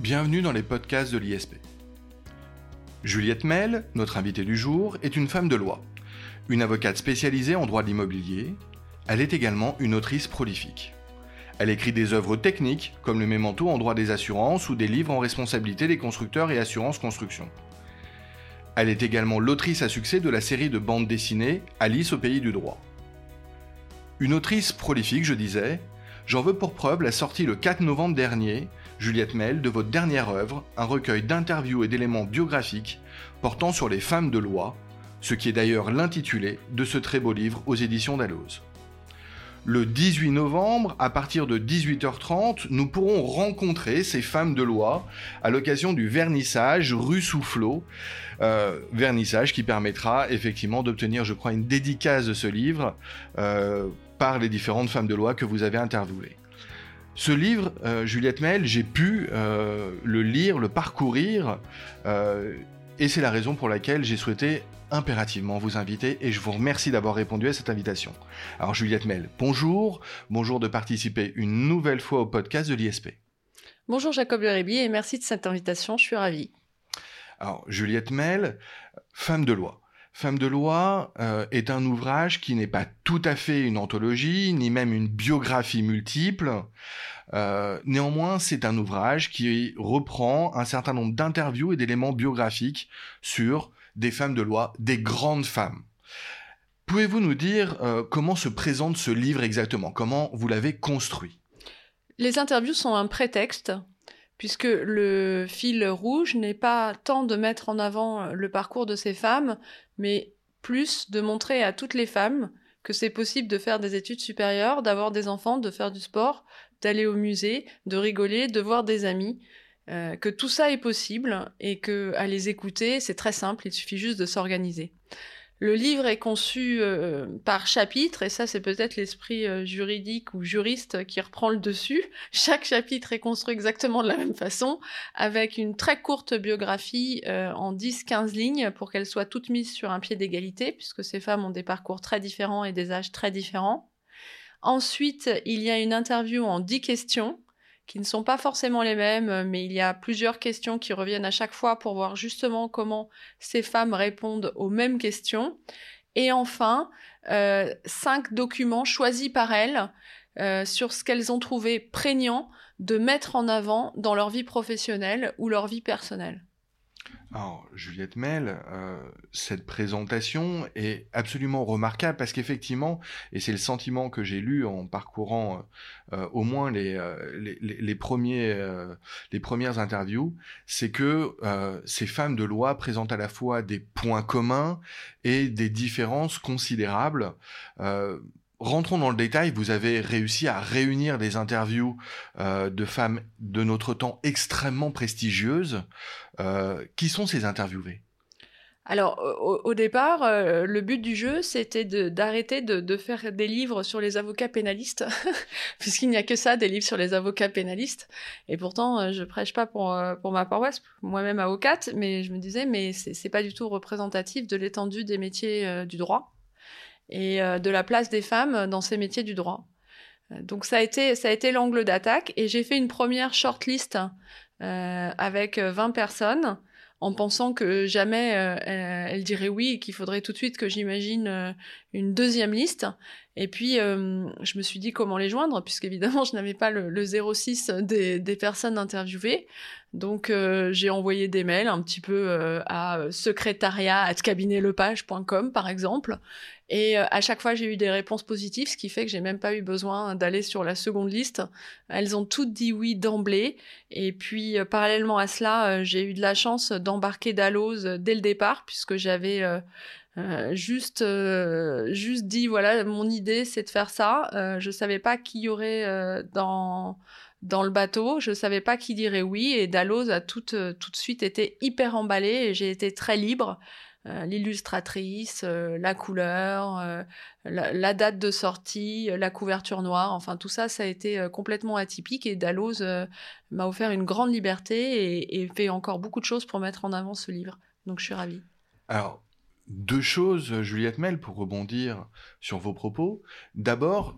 Bienvenue dans les podcasts de l'ISP. Juliette Mel, notre invitée du jour, est une femme de loi, une avocate spécialisée en droit de l'immobilier. Elle est également une autrice prolifique. Elle écrit des œuvres techniques, comme le Memento en droit des assurances ou des livres en responsabilité des constructeurs et assurance construction. Elle est également l'autrice à succès de la série de bandes dessinées Alice au pays du droit. Une autrice prolifique, je disais, J'en veux pour preuve la sortie le 4 novembre dernier, Juliette Mel, de votre dernière œuvre, un recueil d'interviews et d'éléments biographiques portant sur les femmes de loi, ce qui est d'ailleurs l'intitulé de ce très beau livre aux éditions Dalloz. Le 18 novembre, à partir de 18h30, nous pourrons rencontrer ces femmes de loi à l'occasion du vernissage rue Soufflot, euh, vernissage qui permettra effectivement d'obtenir, je crois, une dédicace de ce livre euh, par les différentes femmes de loi que vous avez interviewées. Ce livre, euh, Juliette Mel, j'ai pu euh, le lire, le parcourir, euh, et c'est la raison pour laquelle j'ai souhaité impérativement vous inviter, et je vous remercie d'avoir répondu à cette invitation. Alors Juliette Mel, bonjour, bonjour de participer une nouvelle fois au podcast de l'ISP. Bonjour Jacob Lerébi, et merci de cette invitation, je suis ravie. Alors Juliette Mel, femme de loi. Femme de loi euh, est un ouvrage qui n'est pas tout à fait une anthologie, ni même une biographie multiple. Euh, néanmoins, c'est un ouvrage qui reprend un certain nombre d'interviews et d'éléments biographiques sur des femmes de loi, des grandes femmes. Pouvez-vous nous dire euh, comment se présente ce livre exactement? Comment vous l'avez construit? Les interviews sont un prétexte puisque le fil rouge n'est pas tant de mettre en avant le parcours de ces femmes, mais plus de montrer à toutes les femmes que c'est possible de faire des études supérieures, d'avoir des enfants, de faire du sport, d'aller au musée, de rigoler, de voir des amis, euh, que tout ça est possible et que à les écouter, c'est très simple, il suffit juste de s'organiser. Le livre est conçu euh, par chapitre, et ça c'est peut-être l'esprit euh, juridique ou juriste qui reprend le dessus. Chaque chapitre est construit exactement de la même façon, avec une très courte biographie euh, en 10-15 lignes pour qu'elles soient toutes mises sur un pied d'égalité, puisque ces femmes ont des parcours très différents et des âges très différents. Ensuite, il y a une interview en 10 questions qui ne sont pas forcément les mêmes, mais il y a plusieurs questions qui reviennent à chaque fois pour voir justement comment ces femmes répondent aux mêmes questions. Et enfin, euh, cinq documents choisis par elles euh, sur ce qu'elles ont trouvé prégnant de mettre en avant dans leur vie professionnelle ou leur vie personnelle. Alors, Juliette Mel, euh, cette présentation est absolument remarquable parce qu'effectivement, et c'est le sentiment que j'ai lu en parcourant euh, au moins les, euh, les, les, premiers, les premières interviews, c'est que ces femmes de loi présentent à la fois des points communs et des différences considérables rentrons dans le détail. Vous avez réussi à réunir des interviews euh, de femmes de notre temps extrêmement prestigieuses. Euh, qui sont ces interviewées? Alors, au, départ, euh, le but du jeu, c'était d'arrêter de, faire des livres sur les avocats pénalistes, puisqu'il n'y a que ça, des livres sur les avocats pénalistes. Et pourtant, je prêche pas pour, pour ma paroisse, moi-même avocate, mais je me disais, mais c'est pas du tout représentatif de l'étendue des métiers du droit et euh, de la place des femmes dans ces métiers du droit. Euh, donc ça a été ça a été l'angle d'attaque et j'ai fait une première shortlist euh, avec 20 personnes en pensant que jamais euh, elle, dirait oui et qu'il faudrait tout de suite que j'imagine une deuxième liste. Et puis, je me suis dit comment les joindre, puisqu'évidemment, je n'avais pas le, 06 des, personnes interviewées. Donc euh, j'ai envoyé des mails un petit peu euh, à secrétariat@cabinetlepage.com par exemple et euh, à chaque fois j'ai eu des réponses positives ce qui fait que j'ai même pas eu besoin d'aller sur la seconde liste. Elles ont toutes dit oui d'emblée et puis parallèlement à cela, j'ai eu de la chance d'embarquer Dalloz dès le départ puisque j'avais juste juste dit voilà mon idée c'est de faire ça. je savais pas qui y aurait dans dans le bateau. Je savais pas qui dirait oui et Dalloz a tout, euh, tout de suite été hyper emballé et j'ai été très libre. Euh, l'illustratrice, euh, la couleur, la, date de sortie, la couverture noire, enfin tout ça, ça a été complètement atypique et Dalloz m'a offert une grande liberté et, et, fait encore beaucoup de choses pour mettre en avant ce livre. Donc je suis ravie. Alors, deux choses, Juliette Mel, pour rebondir sur vos propos. D'abord,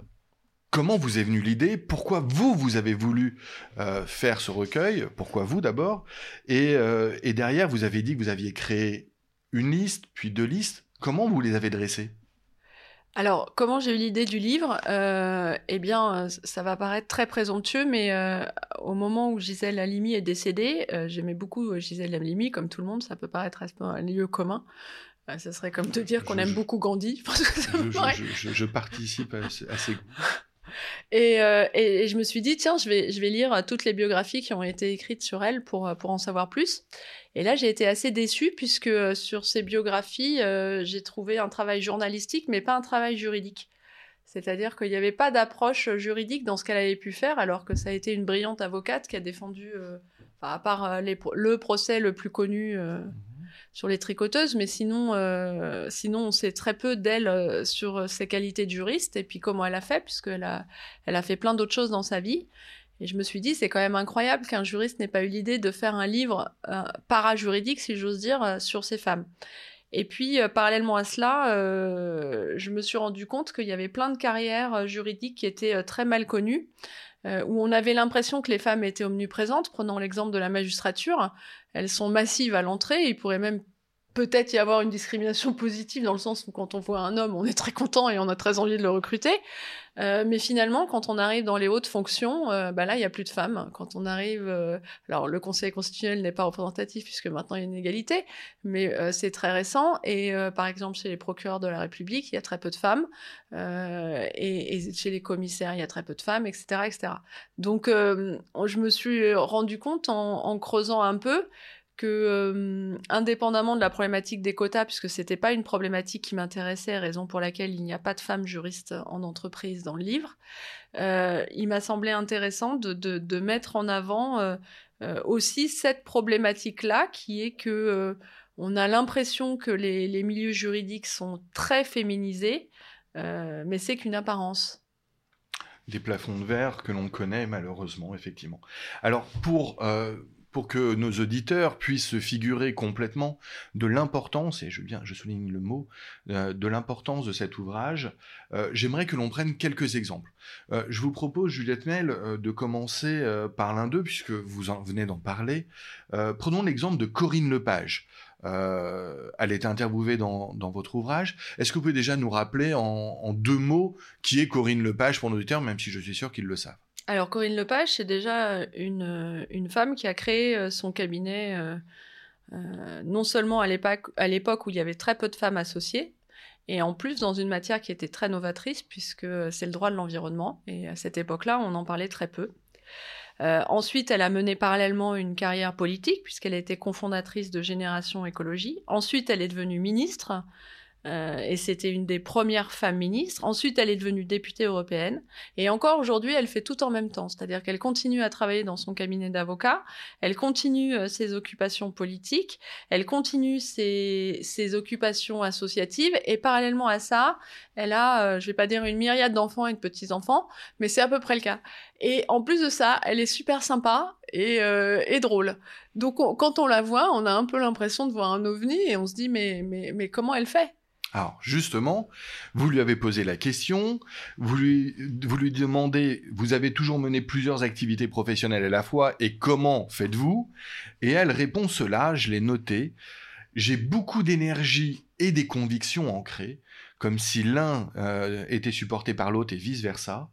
comment vous est venue l'idée? Pourquoi vous, vous avez voulu euh, faire ce recueil? Pourquoi vous d'abord? Et, et derrière, vous avez dit que vous aviez créé une liste, puis deux listes. Comment vous les avez dressées? Alors, comment j'ai eu l'idée du livre? Euh, Eh bien, ça va paraître très présomptueux, mais euh, au moment où Gisèle Halimi est décédée, euh, j'aimais beaucoup Gisèle Halimi, comme tout le monde, ça peut paraître un lieu commun. Ça serait comme de dire qu'on aime beaucoup Gandhi. je, participe à, ces goûts. Et, et, je me suis dit, tiens, je vais, je vais lire toutes les biographies qui ont été écrites sur elle pour, pour en savoir plus. Et là, j'ai été assez déçue puisque euh, sur ces biographies, euh, j'ai trouvé un travail journalistique, mais pas un travail juridique. C'est-à-dire qu'il n'y avait pas d'approche juridique dans ce qu'elle avait pu faire, alors que ça a été une brillante avocate qui a défendu, euh, à part le procès le plus connu mhm. Sur les tricoteuses, mais sinon, sinon on sait très peu d'elle sur ses qualités de juriste et puis comment elle a fait, puisqu'elle a, elle a fait plein d'autres choses dans sa vie. Et je me suis dit, c'est quand même incroyable qu'un juriste n'ait pas eu l'idée de faire un livre euh, para-juridique, si j'ose dire, euh, sur ces femmes. Et puis, euh, parallèlement à cela, je me suis rendu compte qu'il y avait plein de carrières juridiques qui étaient très mal connues, où on avait l'impression que les femmes étaient omniprésentes. Prenons l'exemple de la magistrature. Elles sont massives à l'entrée. Il pourrait même peut-être y avoir une discrimination positive dans le sens où quand on voit un homme, on est très content et on a très envie de le recruter. Euh, mais finalement, quand on arrive dans les hautes fonctions, euh, bah là, il n'y a plus de femmes. Quand on arrive, euh, alors le Conseil constitutionnel n'est pas représentatif puisque maintenant il y a une égalité, mais c'est très récent. Et par exemple, chez les procureurs de la République, il y a très peu de femmes, et, chez les commissaires, il y a très peu de femmes, etc., etc. Donc, je me suis rendu compte en creusant un peu euh, indépendamment de la problématique des quotas, puisque c'était pas une problématique qui m'intéressait, raison pour laquelle il n'y a pas de femmes juristes en entreprise dans le livre, euh, il m'a semblé intéressant de, mettre en avant euh, aussi cette problématique-là, qui est que on a l'impression que les, les, milieux juridiques sont très féminisés, mais c'est qu'une apparence des plafonds de verre que l'on connaît malheureusement, effectivement. Alors pour pour que nos auditeurs puissent se figurer complètement de l'importance, et je, souligne le mot, euh, de l'importance de cet ouvrage, euh, j'aimerais que l'on prenne quelques exemples. Euh, je vous propose, Juliette Mel, de commencer par l'un d'eux, puisque vous en venez d'en parler. prenons l'exemple de Corinne Lepage. elle est interviewée dans, votre ouvrage. Est-ce que vous pouvez déjà nous rappeler en, en deux mots qui est Corinne Lepage pour nos auditeurs, même si je suis sûr qu'ils le savent? Alors Corinne Lepage, c'est déjà une, une, femme qui a créé euh, son cabinet euh, euh, non seulement à l'époque où il y avait très peu de femmes associées, et en plus dans une matière qui était très novatrice, puisque c'est le droit de l'environnement, et à cette époque-là, on en parlait très peu. ensuite, elle a mené parallèlement une carrière politique, puisqu'elle a été cofondatrice de Génération Écologie. Ensuite, elle est devenue ministre. Euh, et c'était une des premières femmes ministres. Ensuite, elle est devenue députée européenne. Et encore aujourd'hui, elle fait tout en même temps. C'est-à-dire qu'elle continue à travailler dans son cabinet d'avocat, elle continue euh, ses occupations politiques, elle continue ses, ses, occupations associatives. Et parallèlement à ça, elle a, euh, je vais pas dire une myriade d'enfants et de petits-enfants, mais c'est à peu près le cas. Et en plus de ça, elle est super sympa et, euh, et drôle. Donc quand on la voit, on a un peu l'impression de voir un ovni et on se dit mais, mais, mais comment elle fait? Alors justement, vous lui avez posé la question, vous lui, vous lui demandez, vous avez toujours mené plusieurs activités professionnelles à la fois, et comment faites-vous? Et elle répond cela, je l'ai noté, j'ai beaucoup d'énergie et des convictions ancrées, comme si l'un euh, était supporté par l'autre et vice-versa.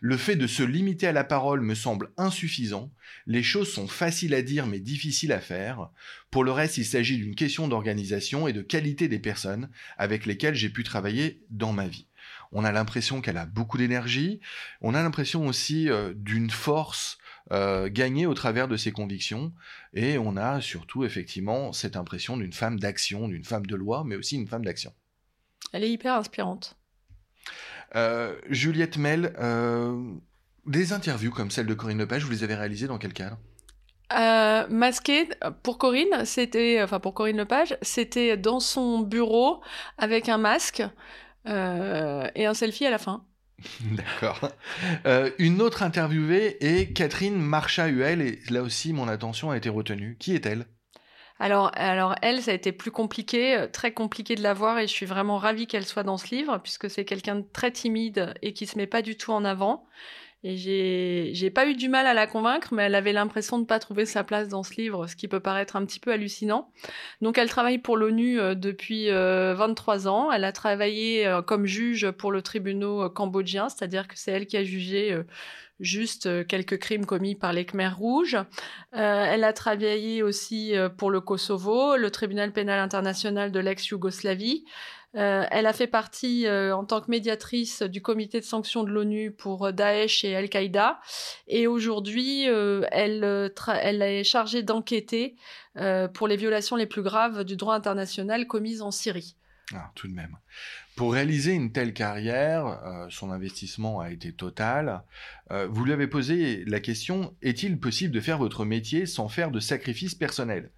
Le fait de se limiter à la parole me semble insuffisant. Les choses sont faciles à dire mais difficiles à faire. Pour le reste, il s'agit d'une question d'organisation et de qualité des personnes avec lesquelles j'ai pu travailler dans ma vie. On a l'impression qu'elle a beaucoup d'énergie. On a l'impression aussi euh, d'une force euh, gagnée au travers de ses convictions. Et on a surtout effectivement cette impression d'une femme d'action, d'une femme de loi, mais aussi une femme d'action. Elle est hyper inspirante. Euh, Juliette Mel, euh, des interviews comme celle de Corinne Lepage, vous les avez réalisées dans quel cadre? Euh, masqué pour Corinne, c'était enfin pour Corinne Lepage, c'était dans son bureau avec un masque et un selfie à la fin. D'accord. une autre interviewée est Catherine Marcha-Huel et là aussi mon attention a été retenue. Qui est-elle? Alors, alors elle, ça a été plus compliqué, euh, très compliqué de la voir et je suis vraiment ravie qu'elle soit dans ce livre puisque c'est quelqu'un de très timide et qui se met pas du tout en avant. Et j'ai, j'ai pas eu du mal à la convaincre, mais elle avait l'impression de pas trouver sa place dans ce livre, ce qui peut paraître un petit peu hallucinant. Donc elle travaille pour l'ONU euh, depuis 23 euh, ans. Elle a travaillé comme juge pour le tribunal cambodgien, c'est-à-dire que c'est elle qui a jugé juste euh, quelques crimes commis par les Khmers rouges. Euh, elle a travaillé aussi euh, pour le Kosovo, le tribunal pénal international de l'ex-Yougoslavie. elle a fait partie en tant que médiatrice du comité de sanctions de l'ONU pour Daesh et Al-Qaïda. Et aujourd'hui, elle, elle est chargée d'enquêter pour les violations les plus graves du droit international commises en Syrie. Ah, tout de même. Pour réaliser une telle carrière, euh, son investissement a été total. Euh, vous lui avez posé la question est-il possible de faire votre métier sans faire de sacrifices personnels?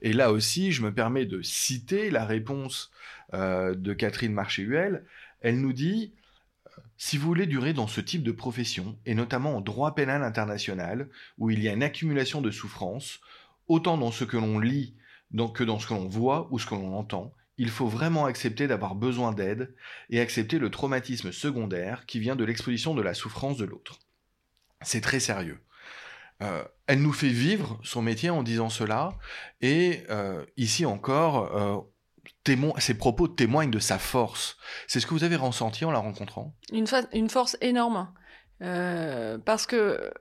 Et là aussi, je me permets de citer la réponse euh, de Catherine Marché-Huel. Elle nous dit si vous voulez durer dans ce type de profession, et notamment en droit pénal international, où il y a une accumulation de souffrances, autant dans ce que l'on lit que dans ce que l'on voit ou ce que l'on entend, il faut vraiment accepter d'avoir besoin d'aide et accepter le traumatisme secondaire qui vient de l'exposition de la souffrance de l'autre. C'est très sérieux. Euh, elle nous fait vivre son métier en disant cela, et euh, ici encore, euh, ses propos témoignent de sa force. C'est ce que vous avez ressenti en la rencontrant? Une, une, force énorme, parce que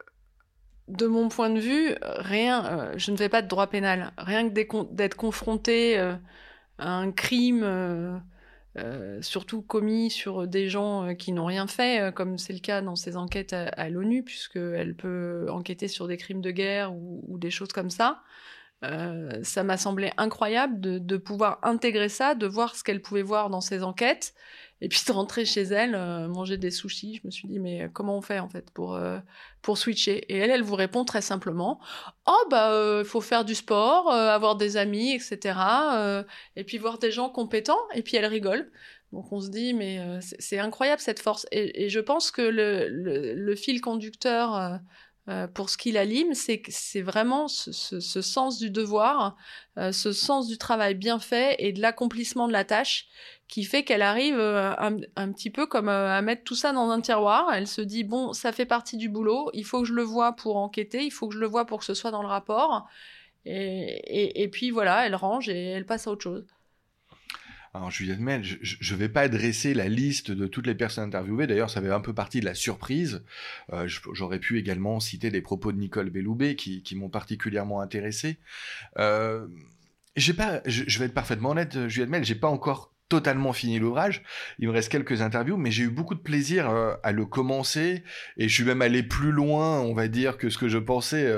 de mon point de vue, rien, je ne fais pas de droit pénal, rien que d'être confronté un crime euh, euh, surtout commis sur des gens euh, qui n'ont rien fait, comme c'est le cas dans ces enquêtes à, l'ONU, puisqu'elle peut enquêter sur des crimes de guerre ou, des choses comme ça. Ça m'a semblé incroyable de, pouvoir intégrer ça, de voir ce qu'elle pouvait voir dans ses enquêtes, et puis de rentrer chez elle, euh, manger des sushis, je me suis dit, mais comment on fait en fait pour, euh, pour switcher? Et elle, elle vous répond très simplement, oh bah, il euh, faut faire du sport, avoir des amis, etc. et puis voir des gens compétents, et puis elle rigole. Donc on se dit, mais c'est incroyable cette force. Et, je pense que le, fil conducteur pour ce qu'il alime, c'est vraiment ce, sens du devoir, ce sens du travail bien fait et de l'accomplissement de la tâche qui fait qu'elle arrive euh, un, petit peu comme euh, à mettre tout ça dans un tiroir. Elle se dit bon, ça fait partie du boulot, il faut que je le vois pour enquêter, il faut que je le vois pour que ce soit dans le rapport. Et, et, puis voilà, elle range et elle passe à autre chose. Alors Juliette Mel, je ne vais pas dresser la liste de toutes les personnes interviewées. D'ailleurs, ça fait un peu partie de la surprise. Euh, j'aurais pu également citer des propos de Nicole Belloubet qui, m'ont particulièrement intéressé. Euh, je, vais être parfaitement honnête, Juliette Mel, j'ai pas encore totalement fini l'ouvrage. Il me reste quelques interviews, mais j'ai eu beaucoup de plaisir euh, à le commencer et je suis même allé plus loin, on va dire, que ce que je pensais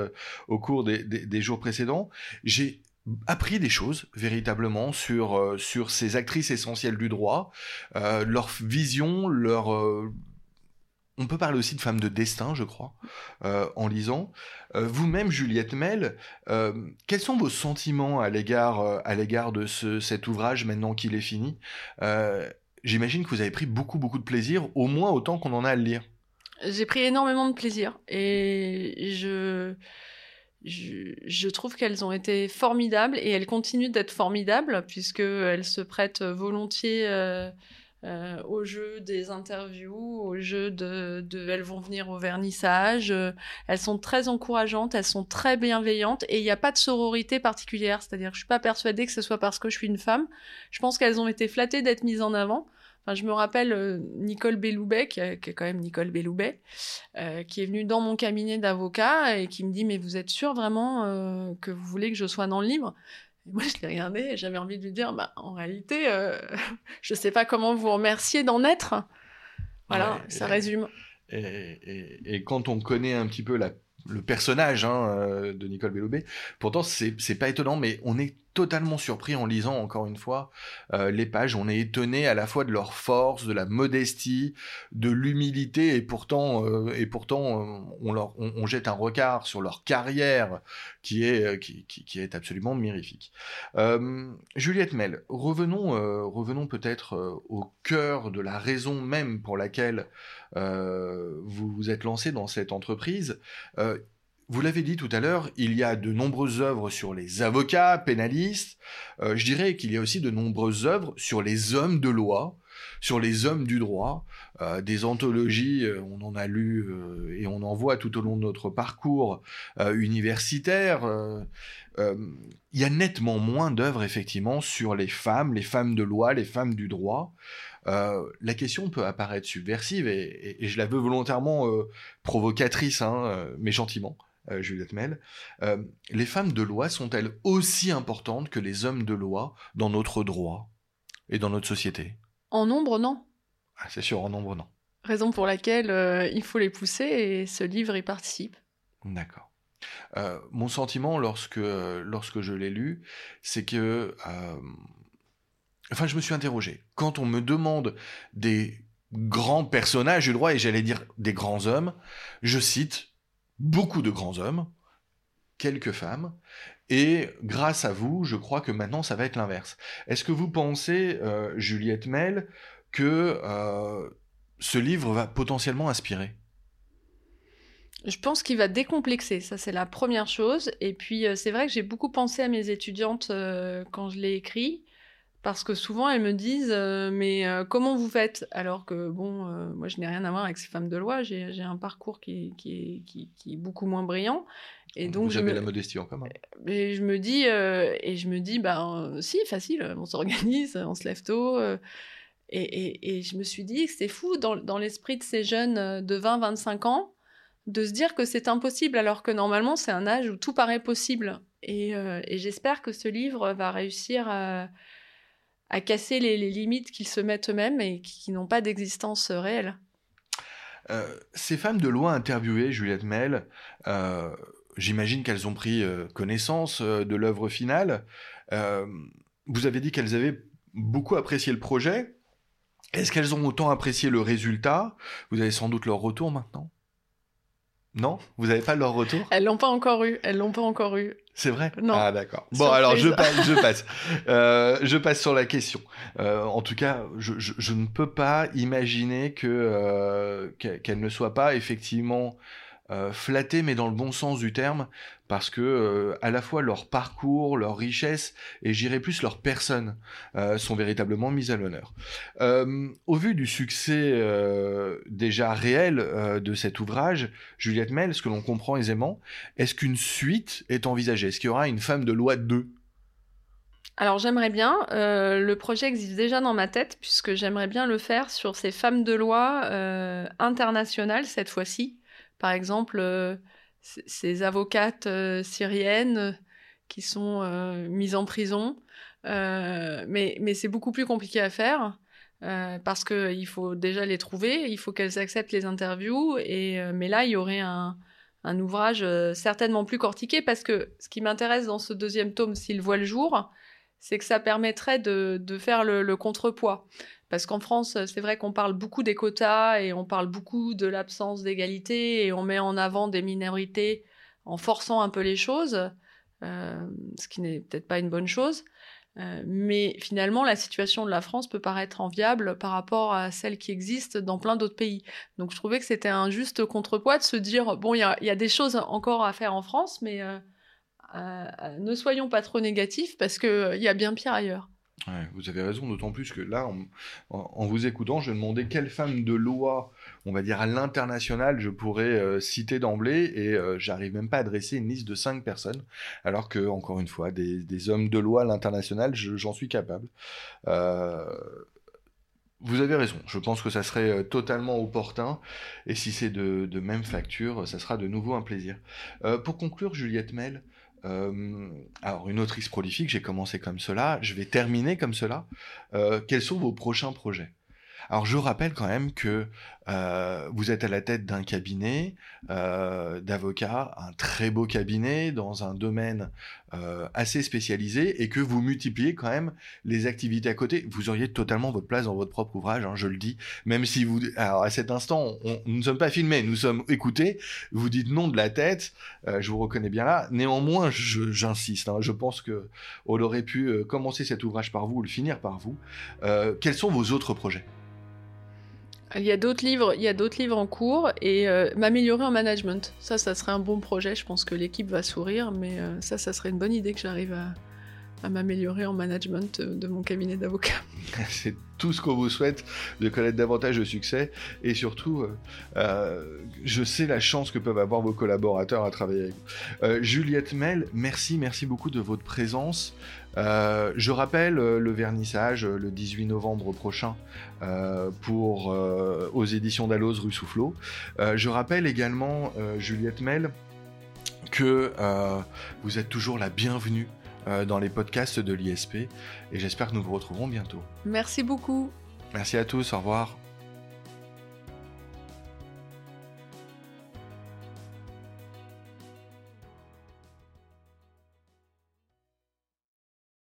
au cours des, des, jours précédents. J'ai appris des choses véritablement sur euh, sur ces actrices essentielles du droit, leur vision, leur on peut parler aussi de femmes de destin, je crois, euh, en lisant. Euh, vous-même, Juliette Mel, euh, quels sont vos sentiments à l'égard à l'égard de cet ouvrage maintenant qu'il est fini? J'imagine que vous avez pris beaucoup beaucoup de plaisir, au moins autant qu'on en a à le lire. J'ai pris énormément de plaisir et je je, trouve qu'elles ont été formidables et elles continuent d'être formidables puisqu'elles se prêtent volontiers euh, au jeu des interviews, au jeu de, elles vont venir au vernissage. Euh, elles sont très encourageantes, elles sont très bienveillantes et il n'y a pas de sororité particulière. C'est-à-dire, je suis pas persuadée que ce soit parce que je suis une femme. Je pense qu'elles ont été flattées d'être mises en avant. Enfin, je me rappelle euh, Nicole Belloubet, qui, est quand même Nicole Belloubet, qui est venue dans mon cabinet d'avocat et qui me dit mais vous êtes sûr vraiment que vous voulez que je sois dans le livre? Moi, je l'ai regardé et j'avais envie de lui dire, bah, en réalité, euh, je ne sais pas comment vous remercier d'en être. Voilà, ça résume. Et, quand on connaît un petit peu le personnage hein, euh, de Nicole Belloubet, pourtant, c'est pas étonnant, mais on est totalement surpris en lisant encore une fois euh, les pages. On est étonné à la fois de leur force, de la modestie, de l'humilité, et pourtant, euh, et pourtant, on jette un regard sur leur carrière qui est, qui, est absolument mirifique. Juliette Mel, revenons, revenons peut-être au cœur de la raison même pour laquelle vous vous êtes lancé dans cette entreprise vous l'avez dit tout à l'heure, il y a de nombreuses œuvres sur les avocats, pénalistes. Euh, je dirais qu'il y a aussi de nombreuses œuvres sur les hommes de loi, sur les hommes du droit. Euh, des anthologies, euh, on en a lu et on en voit tout au long de notre parcours universitaire. Il y a nettement moins d'œuvres, effectivement, sur les femmes, les femmes de loi, les femmes du droit. La question peut apparaître subversive et, je la veux volontairement provocatrice, hein, mais gentiment. Euh, Juliette Mel, euh, les femmes de loi sont-elles aussi importantes que les hommes de loi dans notre droit et dans notre société? En nombre, non. Ah, c'est sûr, en nombre, non. Raison pour laquelle euh, il faut les pousser et ce livre y participe. D'accord. mon sentiment lorsque, lorsque je l'ai lu, c'est que... enfin, je me suis interrogé. Quand on me demande des grands personnages du droit, et j'allais dire des grands hommes, je cite beaucoup de grands hommes, quelques femmes, et grâce à vous, je crois que maintenant ça va être l'inverse. Est-ce que vous pensez, euh, Juliette Mel, que euh, ce livre va potentiellement inspirer? Je pense qu'il va décomplexer, ça c'est la première chose. Et puis euh, c'est vrai que j'ai beaucoup pensé à mes étudiantes quand je l'ai écrit parce que souvent elles me disent euh, mais euh, comment vous faites? Alors que bon euh, moi je n'ai rien à voir avec ces femmes de loi. J'ai un parcours qui, qui, qui, est beaucoup moins brillant. Et donc vous avez la modestie en commun. Et je me dis et je me dis bah si facile on s'organise on se lève tôt et, et, et, je me suis dit que c'était fou dans, dans l'esprit de ces jeunes de 20-25 ans de se dire que c'est impossible alors que normalement c'est un âge où tout paraît possible. Et, et j'espère que ce livre va réussir à à casser les, limites qu'ils se mettent eux-mêmes et qui, n'ont pas d'existence euh, réelle. Euh, ces femmes de loi interviewées, Juliette Mel, euh, j'imagine qu'elles ont pris connaissance de l'œuvre finale. vous avez dit qu'elles avaient beaucoup apprécié le projet. Est-ce qu'elles ont autant apprécié le résultat? Vous avez sans doute leur retour maintenant? Non? Vous n'avez pas leur retour? Elles l'ont pas encore eu. Elles l'ont pas encore eu. C'est vrai? Non. Ah d'accord. Bon alors je passe. Je passe. Euh, je passe sur la question. Euh, en tout cas, je, je, ne peux pas imaginer que euh, qu'elle ne soit pas effectivement euh, flattés, mais dans le bon sens du terme, parce que euh, à la fois leur parcours, leur richesse et j'irais plus leur personne euh, sont véritablement mises à l'honneur. au vu du succès déjà réel de cet ouvrage, Juliette Mel, ce que l'on comprend aisément, est-ce qu'une suite est envisagée? Est-ce qu'il y aura une femme de loi 2 alors j'aimerais bien, le projet existe déjà dans ma tête, puisque j'aimerais bien le faire sur ces femmes de loi internationales cette fois-ci, par exemple, euh, ces avocates euh, syriennes euh, qui sont mises en prison. mais, mais c'est beaucoup plus compliqué à faire. parce qu'il faut déjà les trouver, il faut qu'elles acceptent les interviews, et, mais là, il y aurait un, un ouvrage certainement plus cortiqué, parce que ce qui m'intéresse dans ce deuxième tome, s'il voit le jour, c'est que ça permettrait de, de faire le, le, contrepoids. Parce qu'en France, c'est vrai qu'on parle beaucoup des quotas et on parle beaucoup de l'absence d'égalité et on met en avant des minorités en forçant un peu les choses, euh, ce qui n'est peut-être pas une bonne chose. Euh, mais finalement, la situation de la France peut paraître enviable par rapport à celle qui existe dans plein d'autres pays. Donc je trouvais que c'était un juste contrepoids de se dire, bon, il y, a, des choses encore à faire en France, mais euh, ne soyons pas trop négatifs parce qu'il y a bien pire ailleurs vous avez raison, d'autant plus que là, en, vous écoutant, je demandais quelle femme de loi, on va dire à l'international, je pourrais euh, citer d'emblée, et euh, j'arrive même pas à dresser une liste de cinq personnes, alors que, encore une fois, des, hommes de loi à l'international, j'en suis capable. Euh, vous avez raison, je pense que ça serait totalement opportun, et si c'est de, de, même facture, ça sera de nouveau un plaisir. pour conclure, Juliette Mel, euh, alors, une autrice prolifique, j'ai commencé comme cela, je vais terminer comme cela. Euh, quels sont vos prochains projets? Alors, je rappelle quand même que euh, vous êtes à la tête d'un cabinet euh, d'avocats, un très beau cabinet dans un domaine euh, assez spécialisé et que vous multipliez quand même les activités à côté. Vous auriez totalement votre place dans votre propre ouvrage, hein, je le dis. Même si vous, alors à cet instant, nous ne sommes pas filmés, nous sommes écoutés. Vous dites non de la tête, je vous reconnais bien là. Néanmoins, j'insiste. Hein, je pense que on aurait pu commencer cet ouvrage par vous ou le finir par vous. quels sont vos autres projets? Il y a d'autres livres, il y a d'autres livres en cours et euh, m'améliorer en management. Ça, ça serait un bon projet. Je pense que l'équipe va sourire, mais euh, ça, ça serait une bonne idée que j'arrive à, à m'améliorer en management de mon cabinet d'avocat. C'est tout ce qu'on vous souhaite, de connaître davantage de succès. Et surtout, euh, euh, je sais la chance que peuvent avoir vos collaborateurs à travailler avec vous. Euh, Juliette Mel, merci, merci beaucoup de votre présence. je rappelle le vernissage le 18 novembre prochain pour aux éditions Dalloz rue Soufflot. je rappelle également, Juliette Mel, que vous êtes toujours la bienvenue euh, dans les podcasts de l'ISP et j'espère que nous vous retrouverons bientôt. Merci beaucoup. Merci à tous, au revoir.